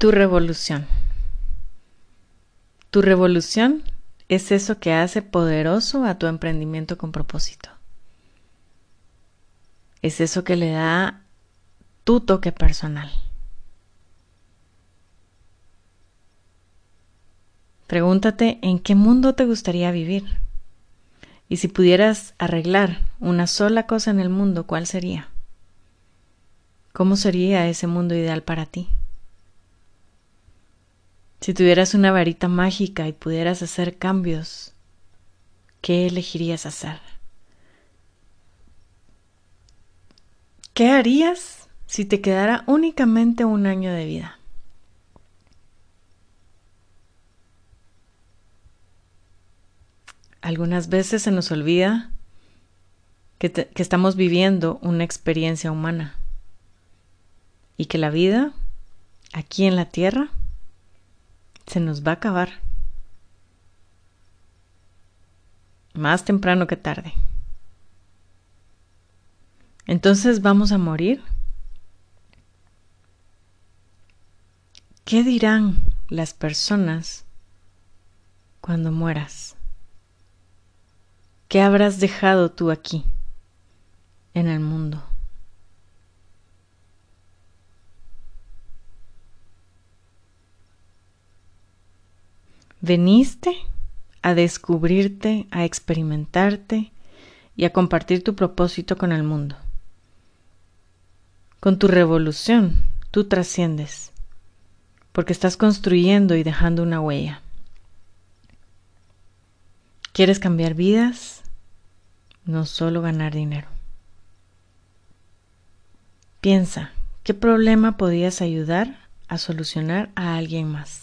Tu revolución. Tu revolución es eso que hace poderoso a tu emprendimiento con propósito. Es eso que le da tu toque personal. Pregúntate en qué mundo te gustaría vivir. Y si pudieras arreglar una sola cosa en el mundo, ¿cuál sería? ¿Cómo sería ese mundo ideal para ti? Si tuvieras una varita mágica y pudieras hacer cambios, ¿qué elegirías hacer? ¿Qué harías si te quedara únicamente un año de vida? Algunas veces se nos olvida que, que, estamos viviendo una experiencia humana y que la vida aquí en la tierra se nos va a acabar. Más temprano que tarde. Entonces vamos a morir. ¿Qué dirán las personas cuando mueras? ¿Qué habrás dejado tú aquí, en el mundo? Veniste a descubrirte, a experimentarte y a compartir tu propósito con el mundo. Con tu revolución, tú trasciendes, porque estás construyendo y dejando una huella. ¿Quieres cambiar vidas? No solo ganar dinero. Piensa, ¿qué problema podías ayudar a solucionar a alguien más?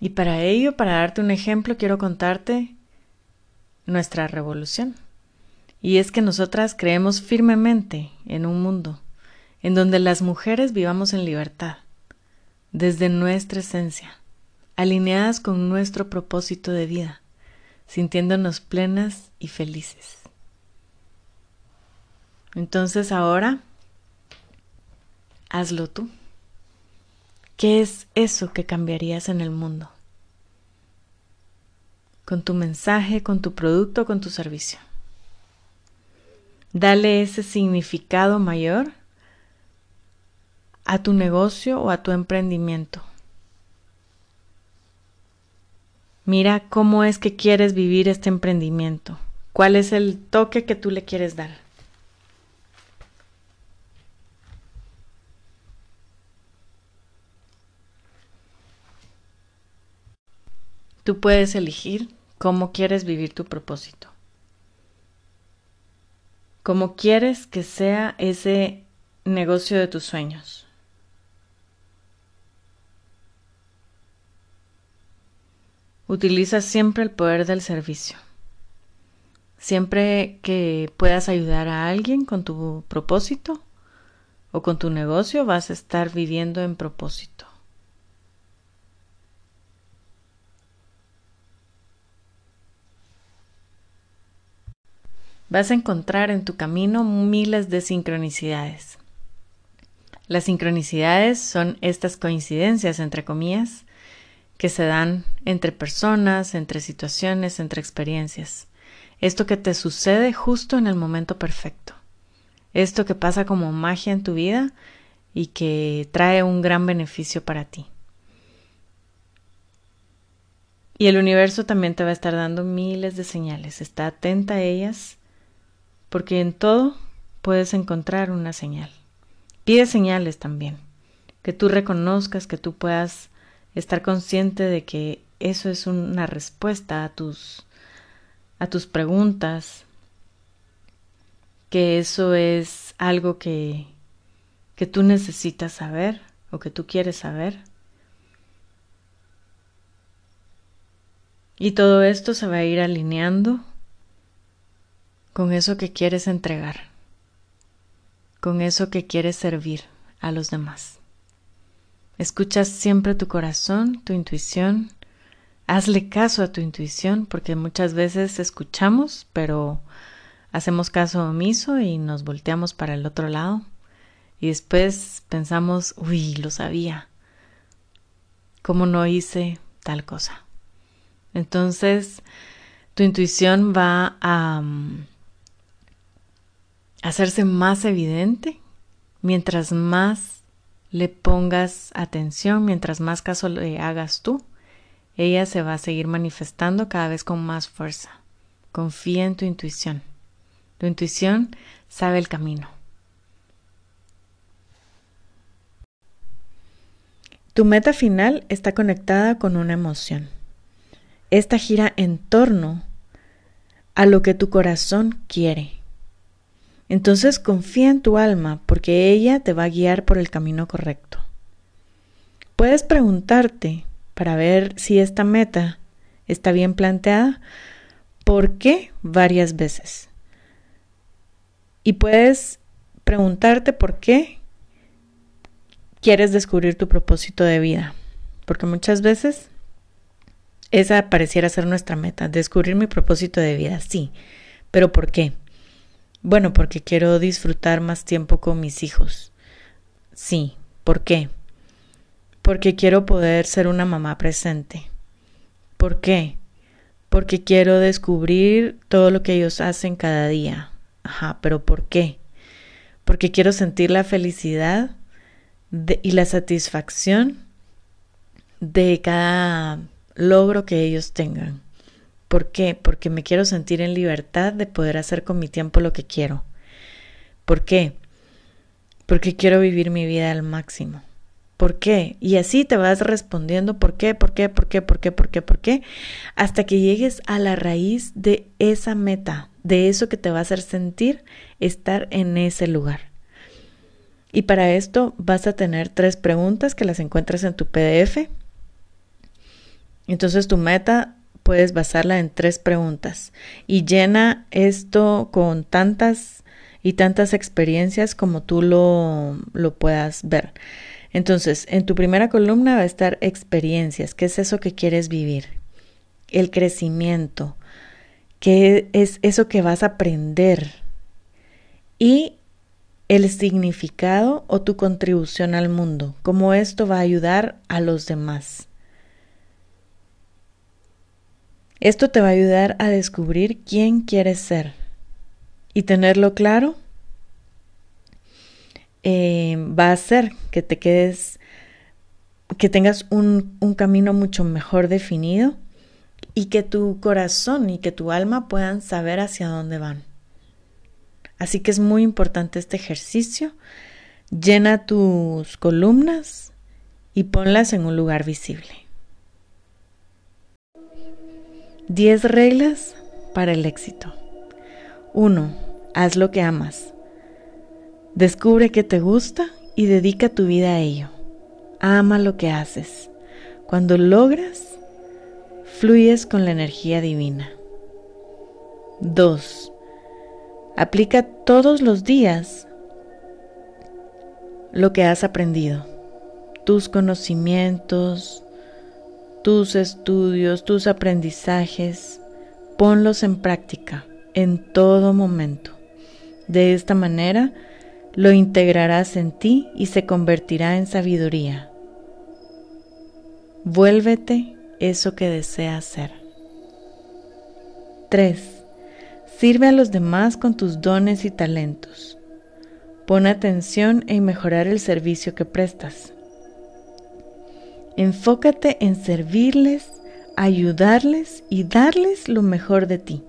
Y para ello, para darte un ejemplo, quiero contarte nuestra revolución. Y es que nosotras creemos firmemente en un mundo en donde las mujeres vivamos en libertad, desde nuestra esencia, alineadas con nuestro propósito de vida, sintiéndonos plenas y felices. Entonces ahora, hazlo tú. ¿Qué es eso que cambiarías en el mundo? Con tu mensaje, con tu producto, con tu servicio. Dale ese significado mayor a tu negocio o a tu emprendimiento. Mira cómo es que quieres vivir este emprendimiento. ¿Cuál es el toque que tú le quieres dar? Tú puedes elegir cómo quieres vivir tu propósito. Cómo quieres que sea ese negocio de tus sueños. Utiliza siempre el poder del servicio. Siempre que puedas ayudar a alguien con tu propósito o con tu negocio, vas a estar viviendo en propósito. Vas a encontrar en tu camino miles de sincronicidades. Las sincronicidades son estas coincidencias, entre comillas, que se dan entre personas, entre situaciones, entre experiencias. Esto que te sucede justo en el momento perfecto. Esto que pasa como magia en tu vida y que trae un gran beneficio para ti. Y el universo también te va a estar dando miles de señales. Está atenta a ellas porque en todo puedes encontrar una señal. Pide señales también, que tú reconozcas, que tú puedas estar consciente de que eso es una respuesta a tus a tus preguntas, que eso es algo que que tú necesitas saber o que tú quieres saber. Y todo esto se va a ir alineando con eso que quieres entregar, con eso que quieres servir a los demás. Escuchas siempre tu corazón, tu intuición. Hazle caso a tu intuición porque muchas veces escuchamos, pero hacemos caso omiso y nos volteamos para el otro lado. y después pensamos, uy, lo sabía. ¿Cómo no hice tal cosa? Entonces, tu intuición va a mm, hacerse más evidente mientras más le pongas atención, mientras más caso le hagas tú, ella se va a seguir manifestando cada vez con más fuerza. Confía en tu intuición. Tu intuición sabe el camino. Tu meta final está conectada con una emoción. Esta gira en torno a lo que tu corazón quiere. Entonces confía en tu alma porque ella te va a guiar por el camino correcto. Puedes preguntarte para ver si esta meta está bien planteada, ¿por qué varias veces? Y puedes preguntarte por qué quieres descubrir tu propósito de vida. Porque muchas veces esa pareciera ser nuestra meta, descubrir mi propósito de vida, sí. Pero ¿por qué? Bueno, porque quiero disfrutar más tiempo con mis hijos. Sí. ¿Por qué? Porque quiero poder ser una mamá presente. ¿Por qué? Porque quiero descubrir todo lo que ellos hacen cada día. Ajá, pero ¿por qué? Porque quiero sentir la felicidad y la satisfacción de cada logro que ellos tengan. ¿Por qué? Porque me quiero sentir en libertad de poder hacer con mi tiempo lo que quiero. ¿Por qué? Porque quiero vivir mi vida al máximo. ¿Por qué? Y así te vas respondiendo por qué, por qué, por qué, por qué, por qué, por qué, hasta que llegues a la raíz de esa meta, de eso que te va a hacer sentir estar en ese lugar. Y para esto vas a tener tres preguntas que las encuentras en tu PDF. Entonces tu meta puedes basarla en tres preguntas y llena esto con tantas y tantas experiencias como tú lo, lo puedas ver. Entonces, en tu primera columna va a estar experiencias. ¿Qué es eso que quieres vivir? El crecimiento. ¿Qué es eso que vas a aprender? Y el significado o tu contribución al mundo, cómo esto va a ayudar a los demás. Esto te va a ayudar a descubrir quién quieres ser y tenerlo claro eh, va a hacer que te quedes, que tengas un, un camino mucho mejor definido y que tu corazón y que tu alma puedan saber hacia dónde van. Así que es muy importante este ejercicio. Llena tus columnas y ponlas en un lugar visible. 10 reglas para el éxito. 1. Haz lo que amas. Descubre qué te gusta y dedica tu vida a ello. Ama lo que haces. Cuando logras, fluyes con la energía divina. 2. Aplica todos los días lo que has aprendido, tus conocimientos, tus estudios, tus aprendizajes, ponlos en práctica en todo momento. De esta manera lo integrarás en ti y se convertirá en sabiduría. Vuélvete eso que deseas ser. 3. Sirve a los demás con tus dones y talentos. Pon atención en mejorar el servicio que prestas. Enfócate en servirles, ayudarles y darles lo mejor de ti.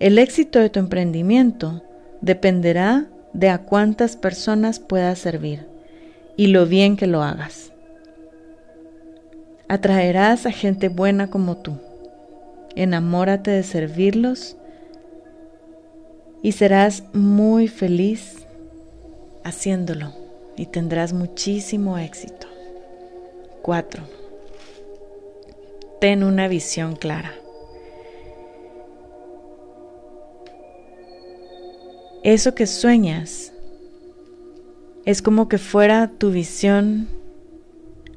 El éxito de tu emprendimiento dependerá de a cuántas personas puedas servir y lo bien que lo hagas. Atraerás a gente buena como tú. Enamórate de servirlos y serás muy feliz haciéndolo y tendrás muchísimo éxito. 4. Ten una visión clara. Eso que sueñas es como que fuera tu visión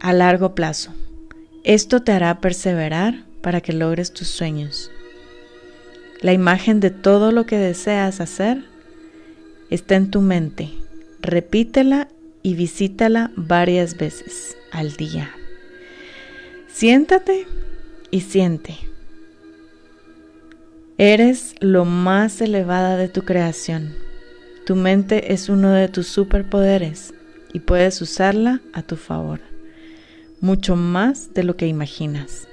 a largo plazo. Esto te hará perseverar para que logres tus sueños. La imagen de todo lo que deseas hacer está en tu mente. repítela y visítala varias veces al día. Siéntate y siente. Eres lo más elevada de tu creación. Tu mente es uno de tus superpoderes y puedes usarla a tu favor, mucho más de lo que imaginas.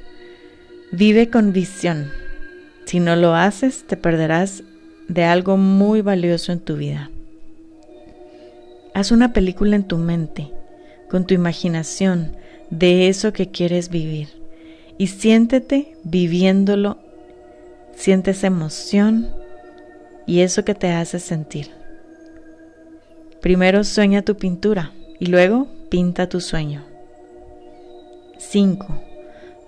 Vive con visión. Si no lo haces, te perderás de algo muy valioso en tu vida. Haz una película en tu mente, con tu imaginación, de eso que quieres vivir y siéntete viviéndolo, sientes emoción y eso que te hace sentir. Primero sueña tu pintura y luego pinta tu sueño. 5.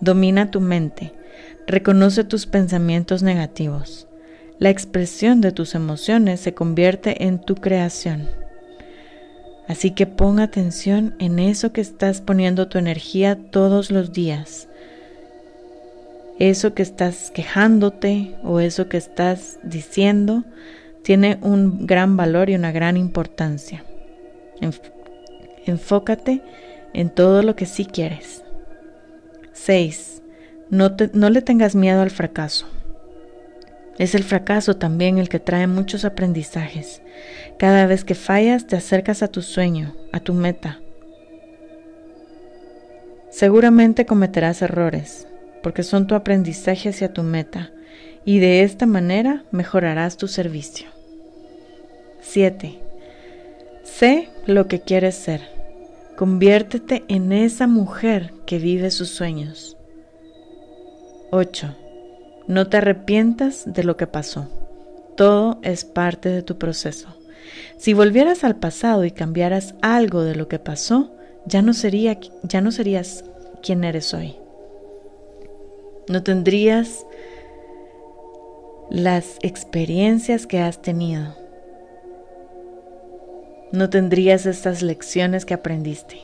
Domina tu mente. Reconoce tus pensamientos negativos. La expresión de tus emociones se convierte en tu creación. Así que pon atención en eso que estás poniendo tu energía todos los días. Eso que estás quejándote o eso que estás diciendo tiene un gran valor y una gran importancia. Enfócate en todo lo que sí quieres. 6. No, no le tengas miedo al fracaso. Es el fracaso también el que trae muchos aprendizajes. Cada vez que fallas te acercas a tu sueño, a tu meta. Seguramente cometerás errores, porque son tu aprendizaje hacia tu meta, y de esta manera mejorarás tu servicio. 7. Sé lo que quieres ser. Conviértete en esa mujer que vive sus sueños. 8. No te arrepientas de lo que pasó. Todo es parte de tu proceso. Si volvieras al pasado y cambiaras algo de lo que pasó, ya no, sería, ya no serías quien eres hoy. No tendrías las experiencias que has tenido. No tendrías estas lecciones que aprendiste.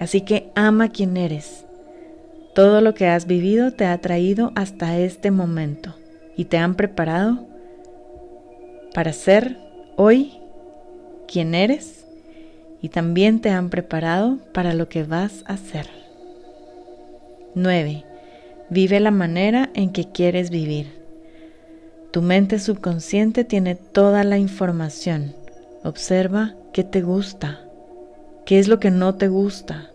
Así que ama quien eres todo lo que has vivido te ha traído hasta este momento y te han preparado para ser hoy quien eres y también te han preparado para lo que vas a ser. 9. Vive la manera en que quieres vivir. Tu mente subconsciente tiene toda la información. Observa qué te gusta, qué es lo que no te gusta,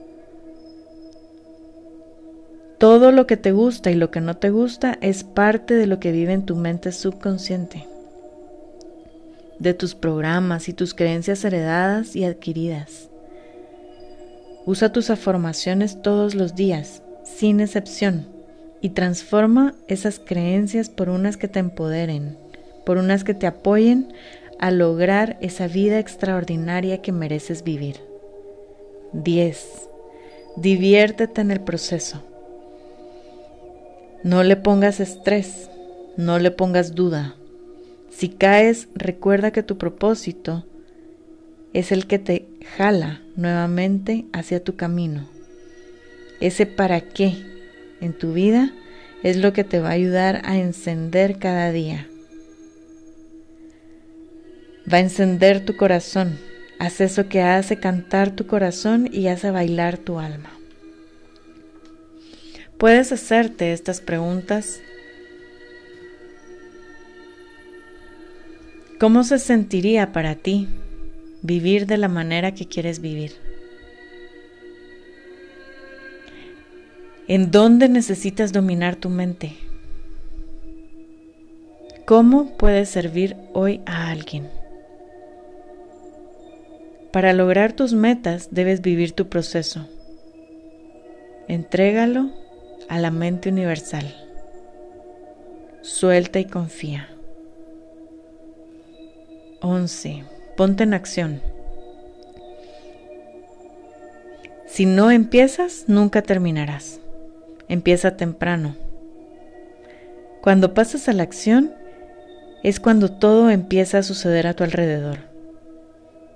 todo lo que te gusta y lo que no te gusta es parte de lo que vive en tu mente subconsciente, de tus programas y tus creencias heredadas y adquiridas. Usa tus afirmaciones todos los días, sin excepción, y transforma esas creencias por unas que te empoderen, por unas que te apoyen a lograr esa vida extraordinaria que mereces vivir. 10. Diviértete en el proceso. No le pongas estrés, no le pongas duda. Si caes, recuerda que tu propósito es el que te jala nuevamente hacia tu camino. Ese para qué en tu vida es lo que te va a ayudar a encender cada día. Va a encender tu corazón. Haz eso que hace cantar tu corazón y hace bailar tu alma. Puedes hacerte estas preguntas. ¿Cómo se sentiría para ti vivir de la manera que quieres vivir? ¿En dónde necesitas dominar tu mente? ¿Cómo puedes servir hoy a alguien? Para lograr tus metas debes vivir tu proceso. Entrégalo a la mente universal. Suelta y confía. 11. Ponte en acción. Si no empiezas, nunca terminarás. Empieza temprano. Cuando pasas a la acción, es cuando todo empieza a suceder a tu alrededor.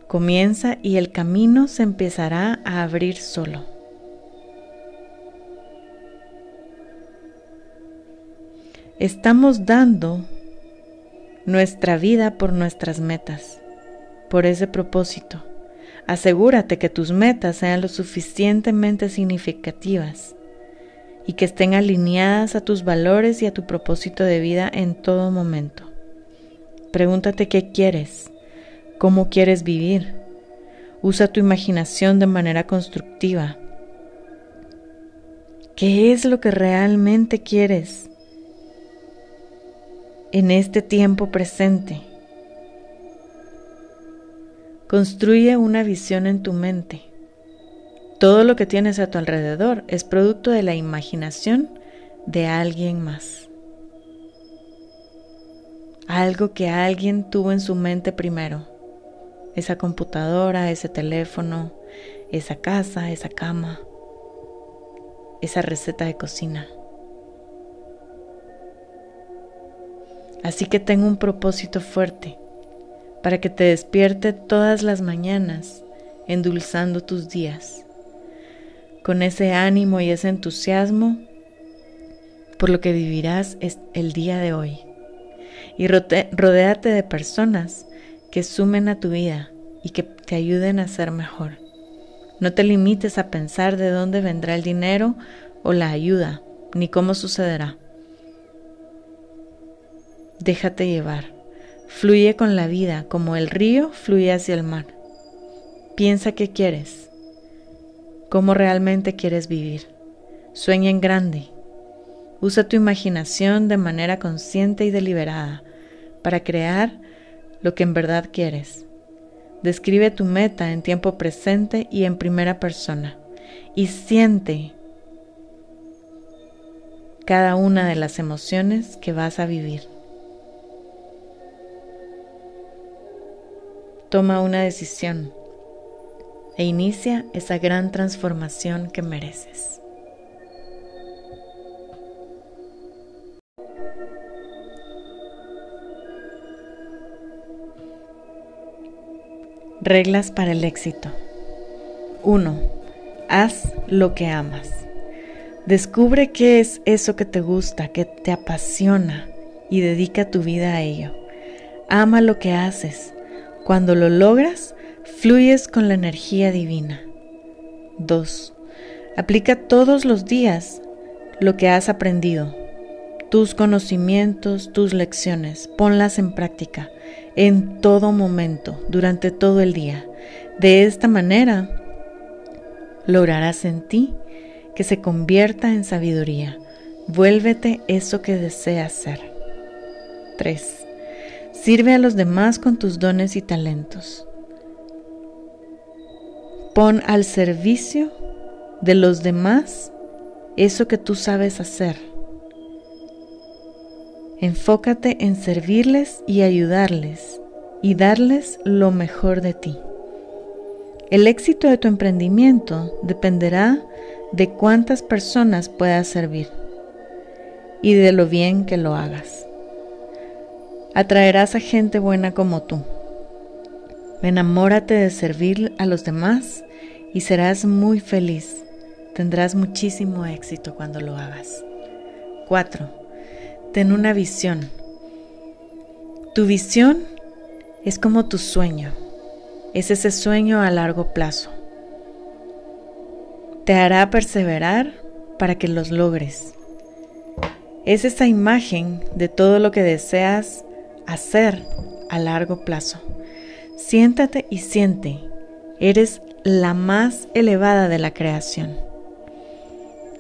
Comienza y el camino se empezará a abrir solo. Estamos dando nuestra vida por nuestras metas, por ese propósito. Asegúrate que tus metas sean lo suficientemente significativas y que estén alineadas a tus valores y a tu propósito de vida en todo momento. Pregúntate qué quieres, cómo quieres vivir. Usa tu imaginación de manera constructiva. ¿Qué es lo que realmente quieres en este tiempo presente? Construye una visión en tu mente. Todo lo que tienes a tu alrededor es producto de la imaginación de alguien más. Algo que alguien tuvo en su mente primero. Esa computadora, ese teléfono, esa casa, esa cama, esa receta de cocina. Así que tengo un propósito fuerte para que te despierte todas las mañanas, endulzando tus días, con ese ánimo y ese entusiasmo por lo que vivirás el día de hoy. Y rodéate de personas que sumen a tu vida y que te ayuden a ser mejor. No te limites a pensar de dónde vendrá el dinero o la ayuda, ni cómo sucederá. Déjate llevar. Fluye con la vida como el río fluye hacia el mar. Piensa qué quieres, cómo realmente quieres vivir. Sueña en grande. Usa tu imaginación de manera consciente y deliberada para crear lo que en verdad quieres. Describe tu meta en tiempo presente y en primera persona y siente cada una de las emociones que vas a vivir. Toma una decisión e inicia esa gran transformación que mereces. Reglas para el éxito. 1. Haz lo que amas. Descubre qué es eso que te gusta, que te apasiona y dedica tu vida a ello. Ama lo que haces cuando lo logras, fluyes con la energía divina. 2. Aplica todos los días lo que has aprendido, tus conocimientos, tus lecciones, ponlas en práctica en todo momento, durante todo el día. De esta manera, lograrás en ti que se convierta en sabiduría. Vuélvete eso que deseas ser. 3. Sirve a los demás con tus dones y talentos. Pon al servicio de los demás eso que tú sabes hacer. Enfócate en servirles y ayudarles y darles lo mejor de ti. El éxito de tu emprendimiento dependerá de cuántas personas puedas servir y de lo bien que lo hagas. Atraerás a gente buena como tú. Enamórate de servir a los demás y serás muy feliz. Tendrás muchísimo éxito cuando lo hagas. 4. Ten una visión. Tu visión es como tu sueño. Es ese sueño a largo plazo. Te hará perseverar para que los logres. Es esa imagen de todo lo que deseas hacer a largo plazo. Siéntate y siente, eres la más elevada de la creación.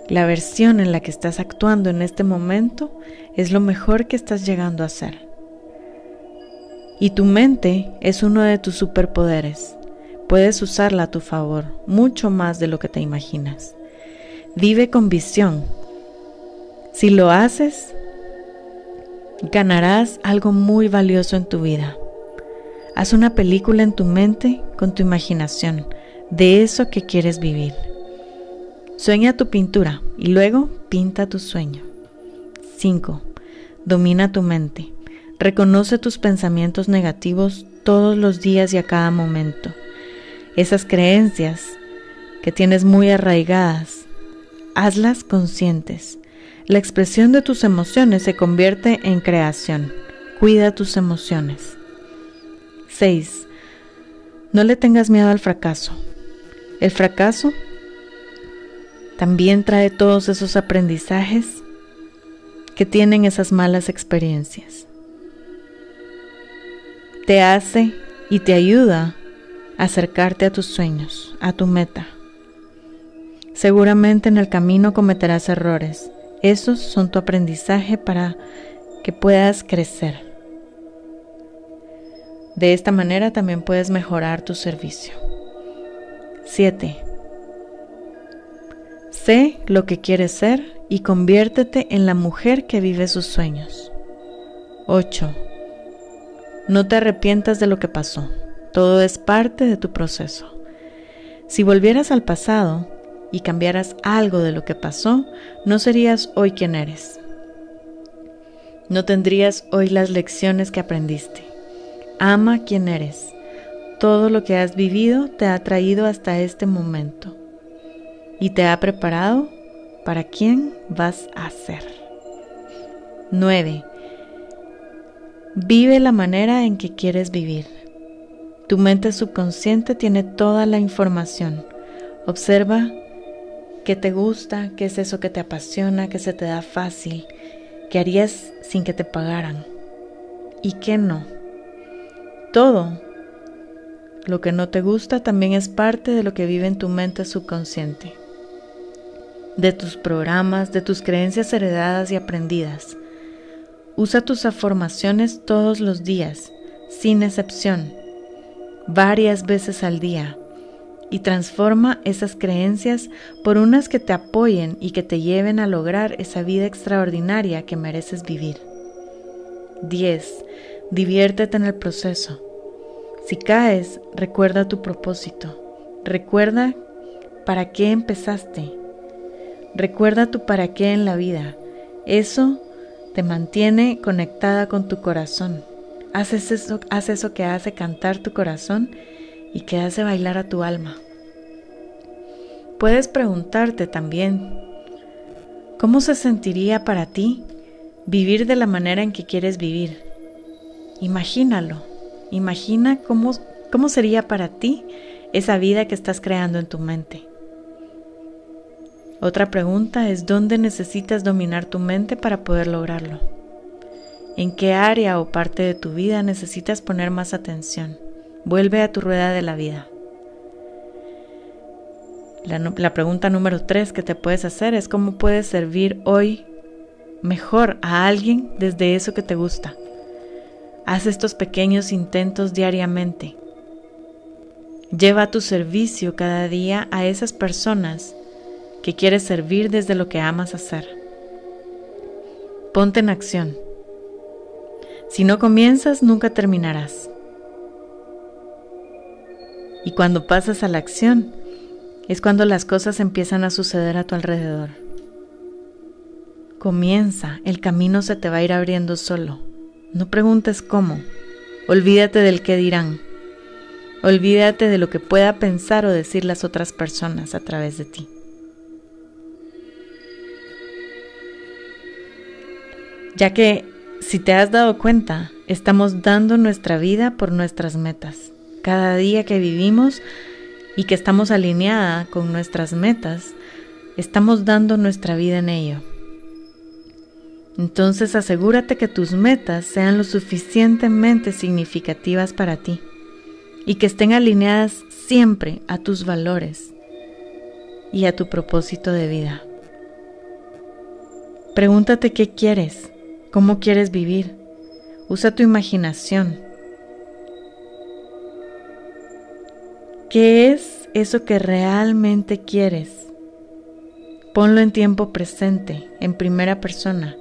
La versión en la que estás actuando en este momento es lo mejor que estás llegando a ser. Y tu mente es uno de tus superpoderes. Puedes usarla a tu favor, mucho más de lo que te imaginas. Vive con visión. Si lo haces, ganarás algo muy valioso en tu vida. Haz una película en tu mente con tu imaginación de eso que quieres vivir. Sueña tu pintura y luego pinta tu sueño. 5. Domina tu mente. Reconoce tus pensamientos negativos todos los días y a cada momento. Esas creencias que tienes muy arraigadas, hazlas conscientes la expresión de tus emociones se convierte en creación. Cuida tus emociones. 6. No le tengas miedo al fracaso. El fracaso también trae todos esos aprendizajes que tienen esas malas experiencias. Te hace y te ayuda a acercarte a tus sueños, a tu meta. Seguramente en el camino cometerás errores. Esos son tu aprendizaje para que puedas crecer. De esta manera también puedes mejorar tu servicio. 7. Sé lo que quieres ser y conviértete en la mujer que vive sus sueños. 8. No te arrepientas de lo que pasó. Todo es parte de tu proceso. Si volvieras al pasado y cambiaras algo de lo que pasó, no serías hoy quien eres. No tendrías hoy las lecciones que aprendiste. Ama quien eres. Todo lo que has vivido te ha traído hasta este momento y te ha preparado para quién vas a ser. 9. Vive la manera en que quieres vivir. Tu mente subconsciente tiene toda la información. Observa qué te gusta, qué es eso que te apasiona, qué se te da fácil, qué harías sin que te pagaran y qué no. Todo lo que no te gusta también es parte de lo que vive en tu mente subconsciente, de tus programas, de tus creencias heredadas y aprendidas. Usa tus afirmaciones todos los días, sin excepción, varias veces al día, y transforma esas creencias por unas que te apoyen y que te lleven a lograr esa vida extraordinaria que mereces vivir. 10. Diviértete en el proceso. Si caes, recuerda tu propósito. Recuerda para qué empezaste. Recuerda tu para qué en la vida. Eso te mantiene conectada con tu corazón. Haces eso, haz eso que hace cantar tu corazón y que hace bailar a tu alma. Puedes preguntarte también, ¿cómo se sentiría para ti vivir de la manera en que quieres vivir? Imagínalo, imagina cómo, cómo sería para ti esa vida que estás creando en tu mente. Otra pregunta es dónde necesitas dominar tu mente para poder lograrlo. ¿En qué área o parte de tu vida necesitas poner más atención? Vuelve a tu rueda de la vida. La, pregunta número tres que te puedes hacer es cómo puedes servir hoy mejor a alguien desde eso que te gusta. Haz estos pequeños intentos diariamente. Lleva tu servicio cada día a esas personas que quieres servir desde lo que amas hacer. Ponte en acción. Si no comienzas, nunca terminarás. Y cuando pasas a la acción, es cuando las cosas empiezan a suceder a tu alrededor. Comienza, el camino se te va a ir abriendo solo. No preguntes cómo. Olvídate del qué dirán. Olvídate de lo que pueda pensar o decir las otras personas a través de ti. Ya que, si te has dado cuenta, estamos dando nuestra vida por nuestras metas. Cada día que vivimos y que estamos alineada con nuestras metas, estamos dando nuestra vida en ello. Entonces asegúrate que tus metas sean lo suficientemente significativas para ti y que estén alineadas siempre a tus valores y a tu propósito de vida. Pregúntate qué quieres, cómo quieres vivir. Usa tu imaginación. ¿Qué es eso que realmente quieres? Ponlo en tiempo presente, en primera persona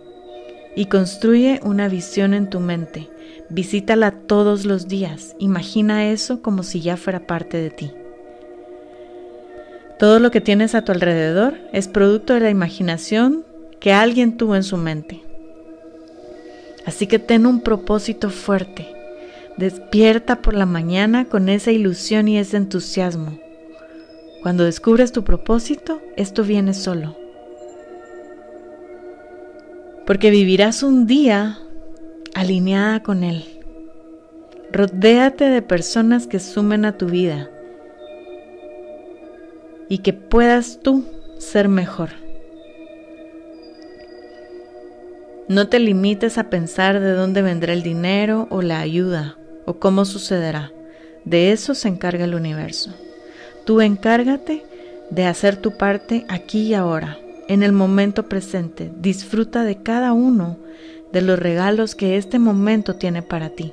y construye una visión en tu mente. Visítala todos los días. Imagina eso como si ya fuera parte de ti. Todo lo que tienes a tu alrededor es producto de la imaginación que alguien tuvo en su mente. Así que ten un propósito fuerte. Despierta por la mañana con esa ilusión y ese entusiasmo. Cuando descubres tu propósito, esto viene solo porque vivirás un día alineada con Él. Rodéate de personas que sumen a tu vida y que puedas tú ser mejor. No te limites a pensar de dónde vendrá el dinero o la ayuda o cómo sucederá. De eso se encarga el universo. Tú encárgate de hacer tu parte aquí y ahora, en el momento presente. Disfruta de cada uno de los regalos que este momento tiene para ti.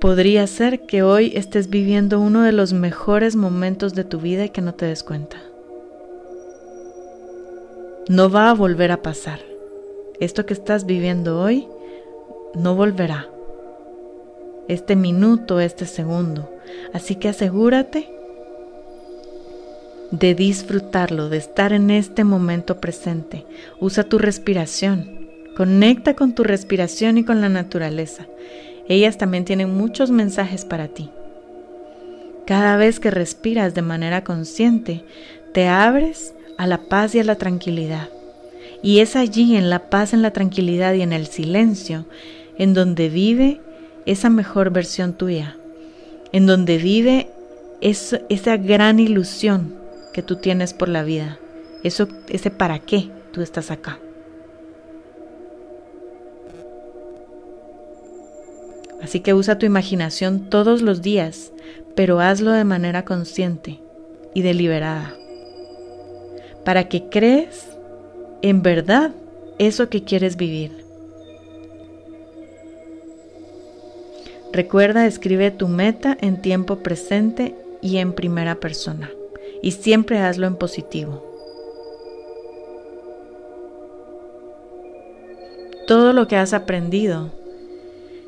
Podría ser que hoy estés viviendo uno de los mejores momentos de tu vida y que no te des cuenta. No va a volver a pasar. Esto que estás viviendo hoy no volverá. Este minuto, este segundo. Así que asegúrate de disfrutarlo, de estar en este momento presente. Usa tu respiración. Conecta con tu respiración y con la naturaleza. Ellas también tienen muchos mensajes para ti. Cada vez que respiras de manera consciente, te abres a la paz y a la tranquilidad. Y es allí, en la paz, en la tranquilidad y en el silencio, en donde vive esa mejor versión tuya, en donde vive esa gran ilusión que tú tienes por la vida, eso, ese para qué tú estás acá. Así que usa tu imaginación todos los días, pero hazlo de manera consciente y deliberada, para que crees en verdad eso que quieres vivir. Recuerda, escribe tu meta en tiempo presente y en primera persona y siempre hazlo en positivo. Todo lo que has aprendido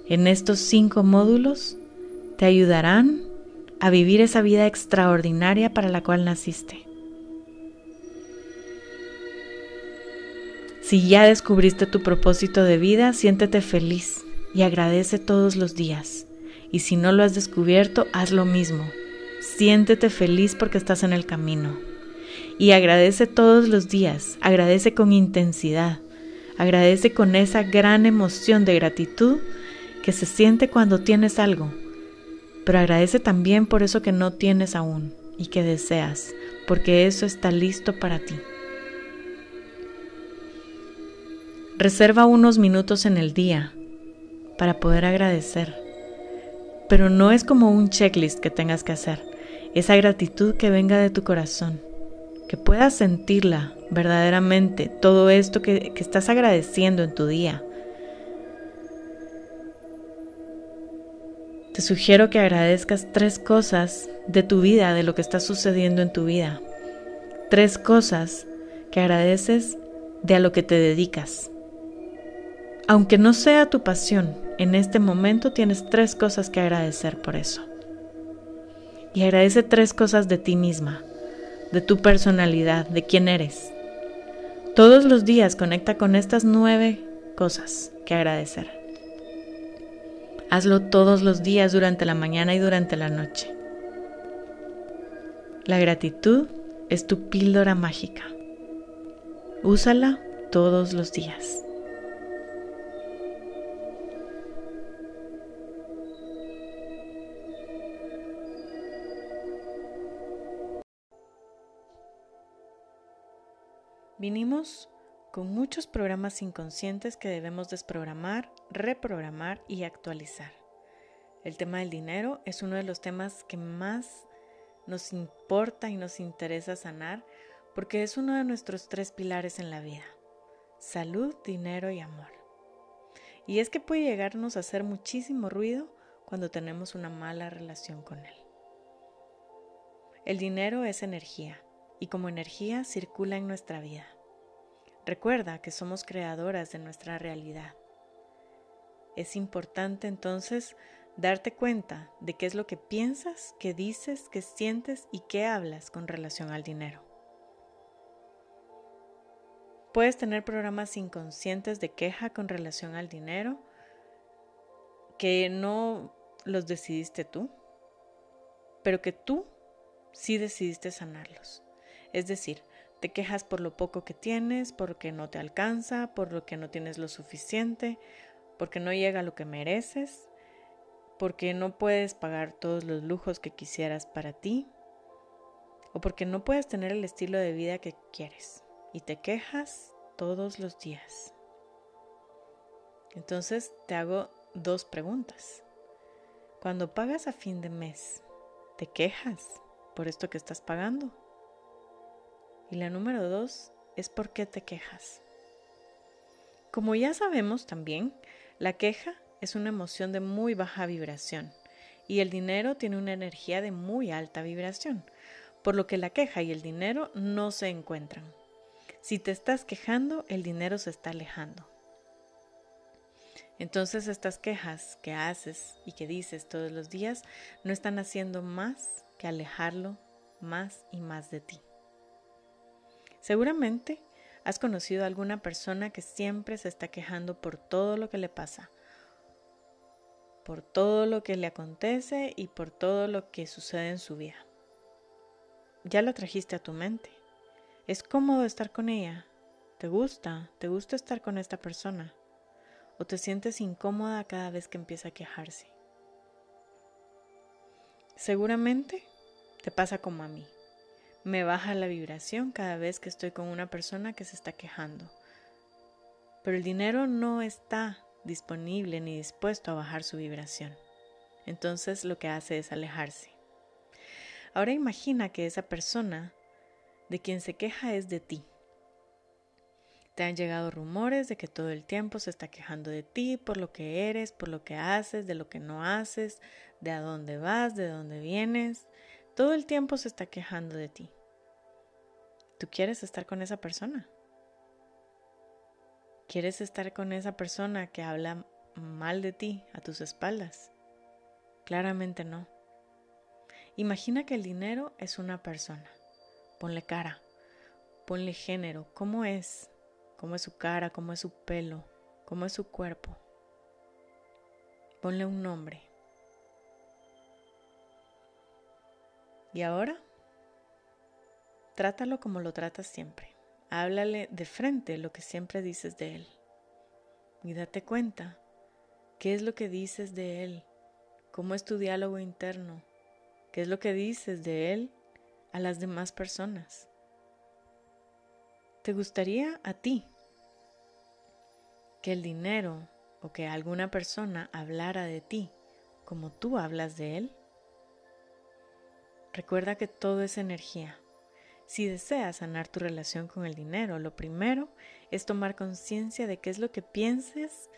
en estos cinco módulos te ayudarán a vivir esa vida extraordinaria para la cual naciste. Si ya descubriste tu propósito de vida, siéntete feliz y agradece todos los días. Y si no lo has descubierto, haz lo mismo. Siéntete feliz porque estás en el camino. Y agradece todos los días, agradece con intensidad, agradece con esa gran emoción de gratitud que se siente cuando tienes algo. Pero agradece también por eso que no tienes aún y que deseas, porque eso está listo para ti. Reserva unos minutos en el día para poder agradecer pero no es como un checklist que tengas que hacer. Esa gratitud que venga de tu corazón, que puedas sentirla verdaderamente, todo esto que, que estás agradeciendo en tu día. Te sugiero que agradezcas tres cosas de tu vida, de lo que está sucediendo en tu vida. Tres cosas que agradeces de a lo que te dedicas. Aunque no sea tu pasión, en este momento tienes tres cosas que agradecer por eso. Y agradece tres cosas de ti misma, de tu personalidad, de quién eres. Todos los días conecta con estas nueve cosas que agradecer. Hazlo todos los días durante la mañana y durante la noche. La gratitud es tu píldora mágica. Úsala todos los días. Vinimos con muchos programas inconscientes que debemos desprogramar, reprogramar y actualizar. El tema del dinero es uno de los temas que más nos importa y nos interesa sanar porque es uno de nuestros tres pilares en la vida. Salud, dinero y amor. Y es que puede llegarnos a hacer muchísimo ruido cuando tenemos una mala relación con él. El dinero es energía y como energía circula en nuestra vida. Recuerda que somos creadoras de nuestra realidad. Es importante entonces darte cuenta de qué es lo que piensas, qué dices, qué sientes y qué hablas con relación al dinero. Puedes tener programas inconscientes de queja con relación al dinero que no los decidiste tú, pero que tú sí decidiste sanarlos. Es decir, te quejas por lo poco que tienes, porque no te alcanza, por lo que no tienes lo suficiente, porque no llega a lo que mereces, porque no puedes pagar todos los lujos que quisieras para ti, o porque no puedes tener el estilo de vida que quieres y te quejas todos los días. Entonces te hago dos preguntas. Cuando pagas a fin de mes, ¿te quejas por esto que estás pagando? Y la número dos es ¿por qué te quejas? Como ya sabemos también, la queja es una emoción de muy baja vibración y el dinero tiene una energía de muy alta vibración, por lo que la queja y el dinero no se encuentran. Si te estás quejando, el dinero se está alejando. Entonces estas quejas que haces y que dices todos los días no están haciendo más que alejarlo más y más de ti. Seguramente has conocido a alguna persona que siempre se está quejando por todo lo que le pasa, por todo lo que le acontece y por todo lo que sucede en su vida. Ya lo trajiste a tu mente. Es cómodo estar con ella. ¿Te gusta? ¿Te gusta estar con esta persona? ¿O te sientes incómoda cada vez que empieza a quejarse? Seguramente te pasa como a mí. Me baja la vibración cada vez que estoy con una persona que se está quejando. Pero el dinero no está disponible ni dispuesto a bajar su vibración. Entonces lo que hace es alejarse. Ahora imagina que esa persona de quien se queja es de ti. Te han llegado rumores de que todo el tiempo se está quejando de ti, por lo que eres, por lo que haces, de lo que no haces, de a dónde vas, de dónde vienes. Todo el tiempo se está quejando de ti. ¿Tú quieres estar con esa persona? ¿Quieres estar con esa persona que habla mal de ti a tus espaldas? Claramente no. Imagina que el dinero es una persona. Ponle cara, ponle género, cómo es, cómo es su cara, cómo es su pelo, cómo es su cuerpo. Ponle un nombre. Y ahora, trátalo como lo tratas siempre. Háblale de frente lo que siempre dices de él. Y date cuenta qué es lo que dices de él, cómo es tu diálogo interno, qué es lo que dices de él a las demás personas. ¿Te gustaría a ti que el dinero o que alguna persona hablara de ti como tú hablas de él? Recuerda que todo es energía. Si deseas sanar tu relación con el dinero, lo primero es tomar conciencia de qué es lo que pienses,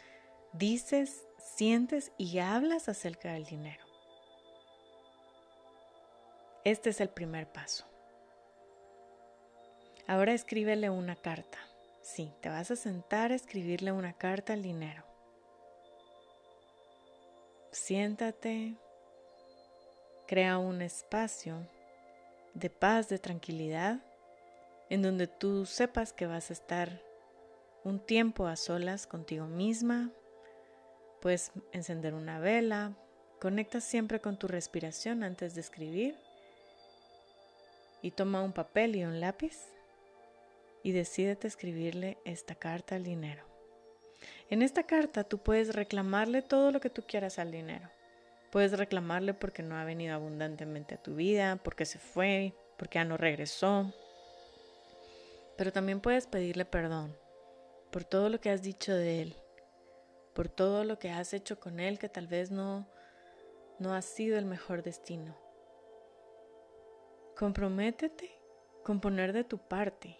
dices, sientes y hablas acerca del dinero. Este es el primer paso. Ahora escríbele una carta. Sí, te vas a sentar a escribirle una carta al dinero. Siéntate, crea un espacio de paz, de tranquilidad, en donde tú sepas que vas a estar un tiempo a solas contigo misma. Puedes encender una vela, conecta siempre con tu respiración antes de escribir y toma un papel y un lápiz y decídete escribirle esta carta al dinero. En esta carta tú puedes reclamarle todo lo que tú quieras al dinero. Puedes reclamarle porque no ha venido abundantemente a tu vida, porque se fue, porque ya no regresó. Pero también puedes pedirle perdón por todo lo que has dicho de él, por todo lo que has hecho con él que tal vez no no ha sido el mejor destino. Comprométete con poner de tu parte.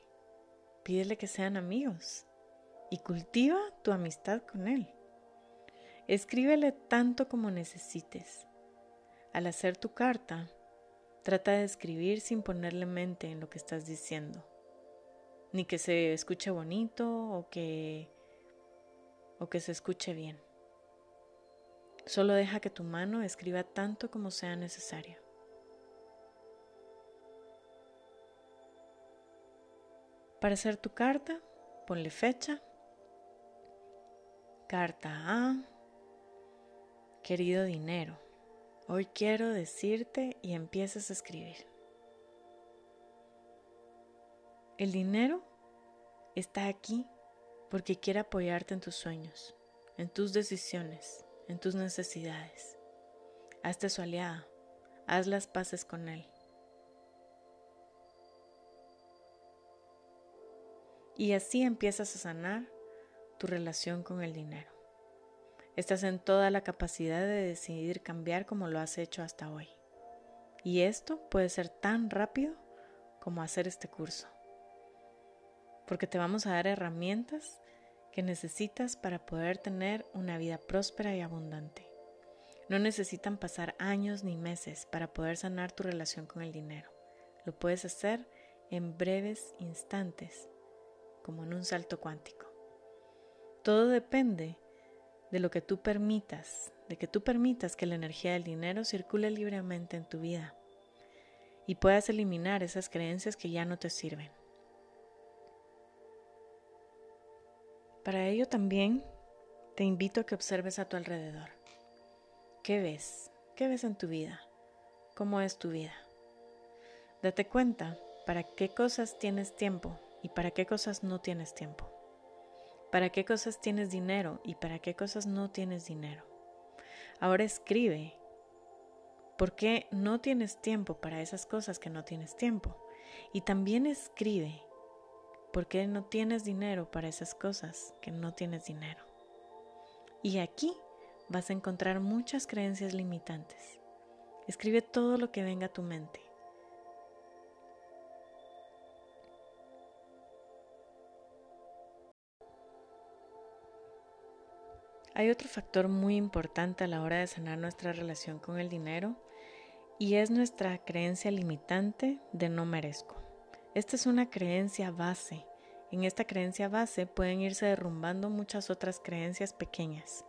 Pídele que sean amigos y cultiva tu amistad con él. Escríbele tanto como necesites. Al hacer tu carta, trata de escribir sin ponerle mente en lo que estás diciendo, ni que se escuche bonito o que o que se escuche bien. Solo deja que tu mano escriba tanto como sea necesario. Para hacer tu carta, ponle fecha. Carta A. Querido dinero, hoy quiero decirte y empiezas a escribir. El dinero está aquí porque quiere apoyarte en tus sueños, en tus decisiones, en tus necesidades. Hazte su aliada, haz las paces con él. Y así empiezas a sanar tu relación con el dinero. Estás en toda la capacidad de decidir cambiar como lo has hecho hasta hoy. Y esto puede ser tan rápido como hacer este curso. Porque te vamos a dar herramientas que necesitas para poder tener una vida próspera y abundante. No necesitan pasar años ni meses para poder sanar tu relación con el dinero. Lo puedes hacer en breves instantes, como en un salto cuántico. Todo depende de lo que tú permitas, de que tú permitas que la energía del dinero circule libremente en tu vida y puedas eliminar esas creencias que ya no te sirven. Para ello también te invito a que observes a tu alrededor. ¿Qué ves? ¿Qué ves en tu vida? ¿Cómo es tu vida? Date cuenta para qué cosas tienes tiempo y para qué cosas no tienes tiempo. Para qué cosas tienes dinero y para qué cosas no tienes dinero. Ahora escribe por qué no tienes tiempo para esas cosas que no tienes tiempo. Y también escribe por qué no tienes dinero para esas cosas que no tienes dinero. Y aquí vas a encontrar muchas creencias limitantes. Escribe todo lo que venga a tu mente. Hay otro factor muy importante a la hora de sanar nuestra relación con el dinero y es nuestra creencia limitante de no merezco. Esta es una creencia base. En esta creencia base pueden irse derrumbando muchas otras creencias pequeñas.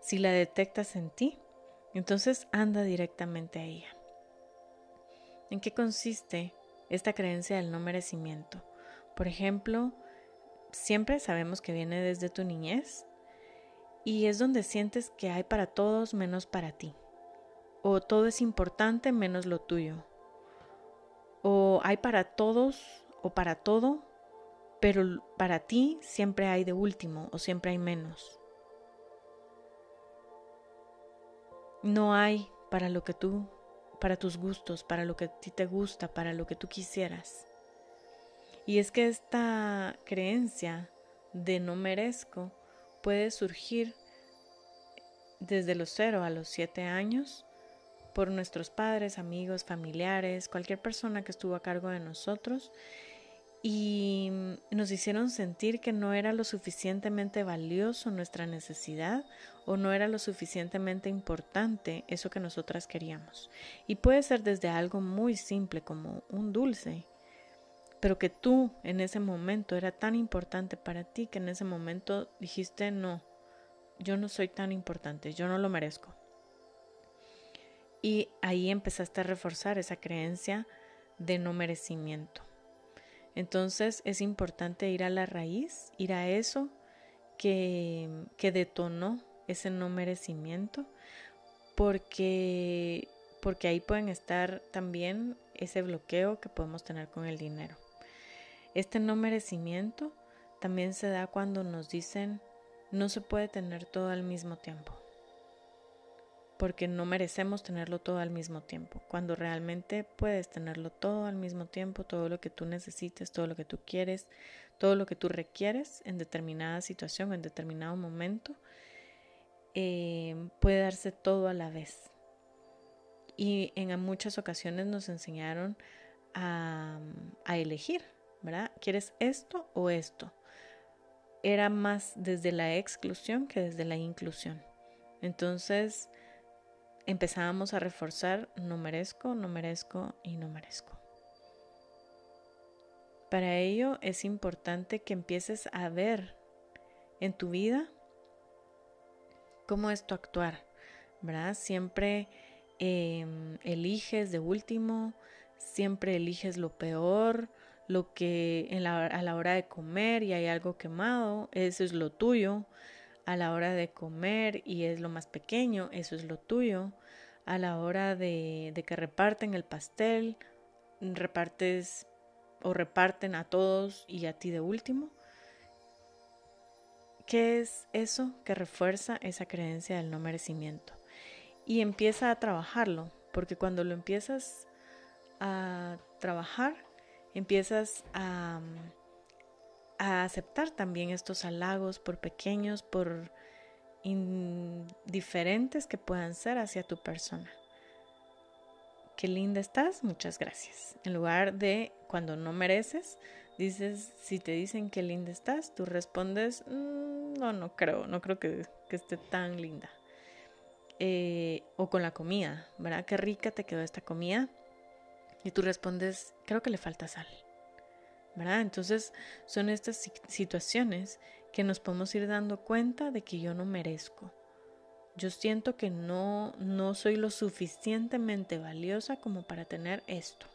Si la detectas en ti, entonces anda directamente a ella. ¿En qué consiste esta creencia del no merecimiento? Por ejemplo, siempre sabemos que viene desde tu niñez y es donde sientes que hay para todos menos para ti. O todo es importante menos lo tuyo. O hay para todos o para todo, pero para ti siempre hay de último o siempre hay menos. No hay para lo que tú, para tus gustos, para lo que a ti te gusta, para lo que tú quisieras. Y es que esta creencia de no merezco puede surgir desde los 0 a los 7 años por nuestros padres, amigos, familiares, cualquier persona que estuvo a cargo de nosotros y nos hicieron sentir que no era lo suficientemente valioso nuestra necesidad o no era lo suficientemente importante eso que nosotras queríamos. Y puede ser desde algo muy simple como un dulce, pero que tú en ese momento era tan importante para ti que en ese momento dijiste no, yo no soy tan importante, yo no lo merezco. Y ahí empezaste a reforzar esa creencia de no merecimiento. Entonces es importante ir a la raíz, ir a eso que, que detonó ese no merecimiento, porque, porque ahí pueden estar también ese bloqueo que podemos tener con el dinero. Este no merecimiento también se da cuando nos dicen no se puede tener todo al mismo tiempo, porque no merecemos tenerlo todo al mismo tiempo, cuando realmente puedes tenerlo todo al mismo tiempo, todo lo que tú necesites, todo lo que tú quieres, todo lo que tú requieres en determinada situación, en determinado momento, eh, puede darse todo a la vez. Y en muchas ocasiones nos enseñaron a, a elegir, ¿verdad? ¿Quieres esto o esto? Era más desde la exclusión que desde la inclusión. Entonces empezábamos a reforzar no merezco, no merezco y no merezco. Para ello es importante que empieces a ver en tu vida cómo es tu actuar, ¿verdad? Siempre em, eliges de último, siempre eliges lo peor, lo que a la hora de comer y hay algo quemado, eso es lo tuyo. A la hora de comer y es lo más pequeño, eso es lo tuyo. A la hora de, de que reparten el pastel, repartes o reparten a todos y a ti de último. ¿Qué es eso que refuerza esa creencia del no merecimiento? Y empieza a trabajarlo, porque cuando lo empiezas a trabajar, empiezas a, aceptar también estos halagos, por pequeños, por indiferentes que puedan ser hacia tu persona. Qué linda estás, muchas gracias. En lugar de cuando no mereces, dices, si te dicen qué linda estás, tú respondes, mm, no, no creo, no creo que, que esté tan linda. Eh, o con la comida, ¿verdad? Qué rica te quedó esta comida. Y tú respondes, creo que le falta sal. ¿verdad? Entonces son estas situaciones que nos podemos ir dando cuenta de que yo no merezco. Yo siento que no, no soy lo suficientemente valiosa como para tener esto.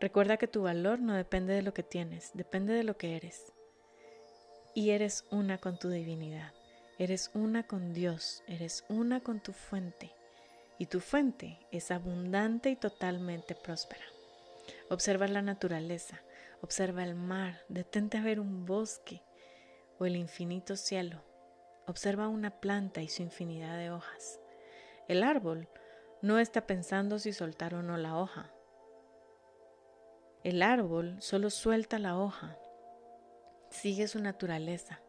Recuerda que tu valor no depende de lo que tienes, depende de lo que eres. Y eres una con tu divinidad, eres una con Dios, eres una con tu fuente. Y tu fuente es abundante y totalmente próspera. Observa la naturaleza, observa el mar, detente a ver un bosque o el infinito cielo. Observa una planta y su infinidad de hojas. El árbol no está pensando si soltar o no la hoja. El árbol solo suelta la hoja, sigue su naturaleza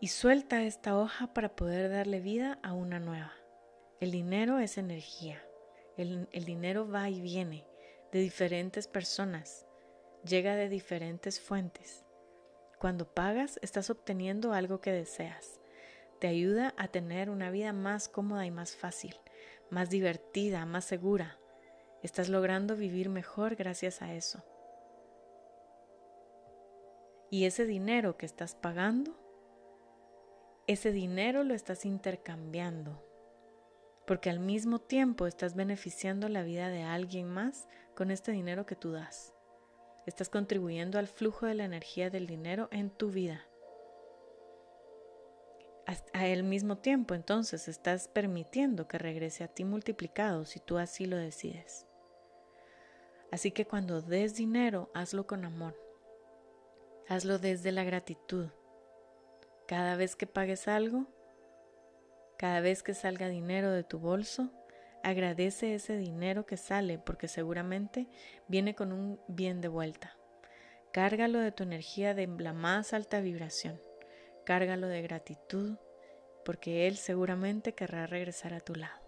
y suelta esta hoja para poder darle vida a una nueva. El dinero es energía. El, dinero va y viene de diferentes personas, llega de diferentes fuentes. Cuando pagas, estás obteniendo algo que deseas. Te ayuda a tener una vida más cómoda y más fácil, más divertida, más segura. Estás logrando vivir mejor gracias a eso. Y ese dinero que estás pagando, ese dinero lo estás intercambiando porque al mismo tiempo estás beneficiando la vida de alguien más con este dinero que tú das. Estás contribuyendo al flujo de la energía del dinero en tu vida. Al mismo tiempo, entonces, estás permitiendo que regrese a ti multiplicado si tú así lo decides. Así que cuando des dinero, hazlo con amor. Hazlo desde la gratitud. Cada vez que pagues algo, cada vez que salga dinero de tu bolso, agradece ese dinero que sale porque seguramente viene con un bien de vuelta. Cárgalo de tu energía de la más alta vibración. Cárgalo de gratitud porque Él seguramente querrá regresar a tu lado.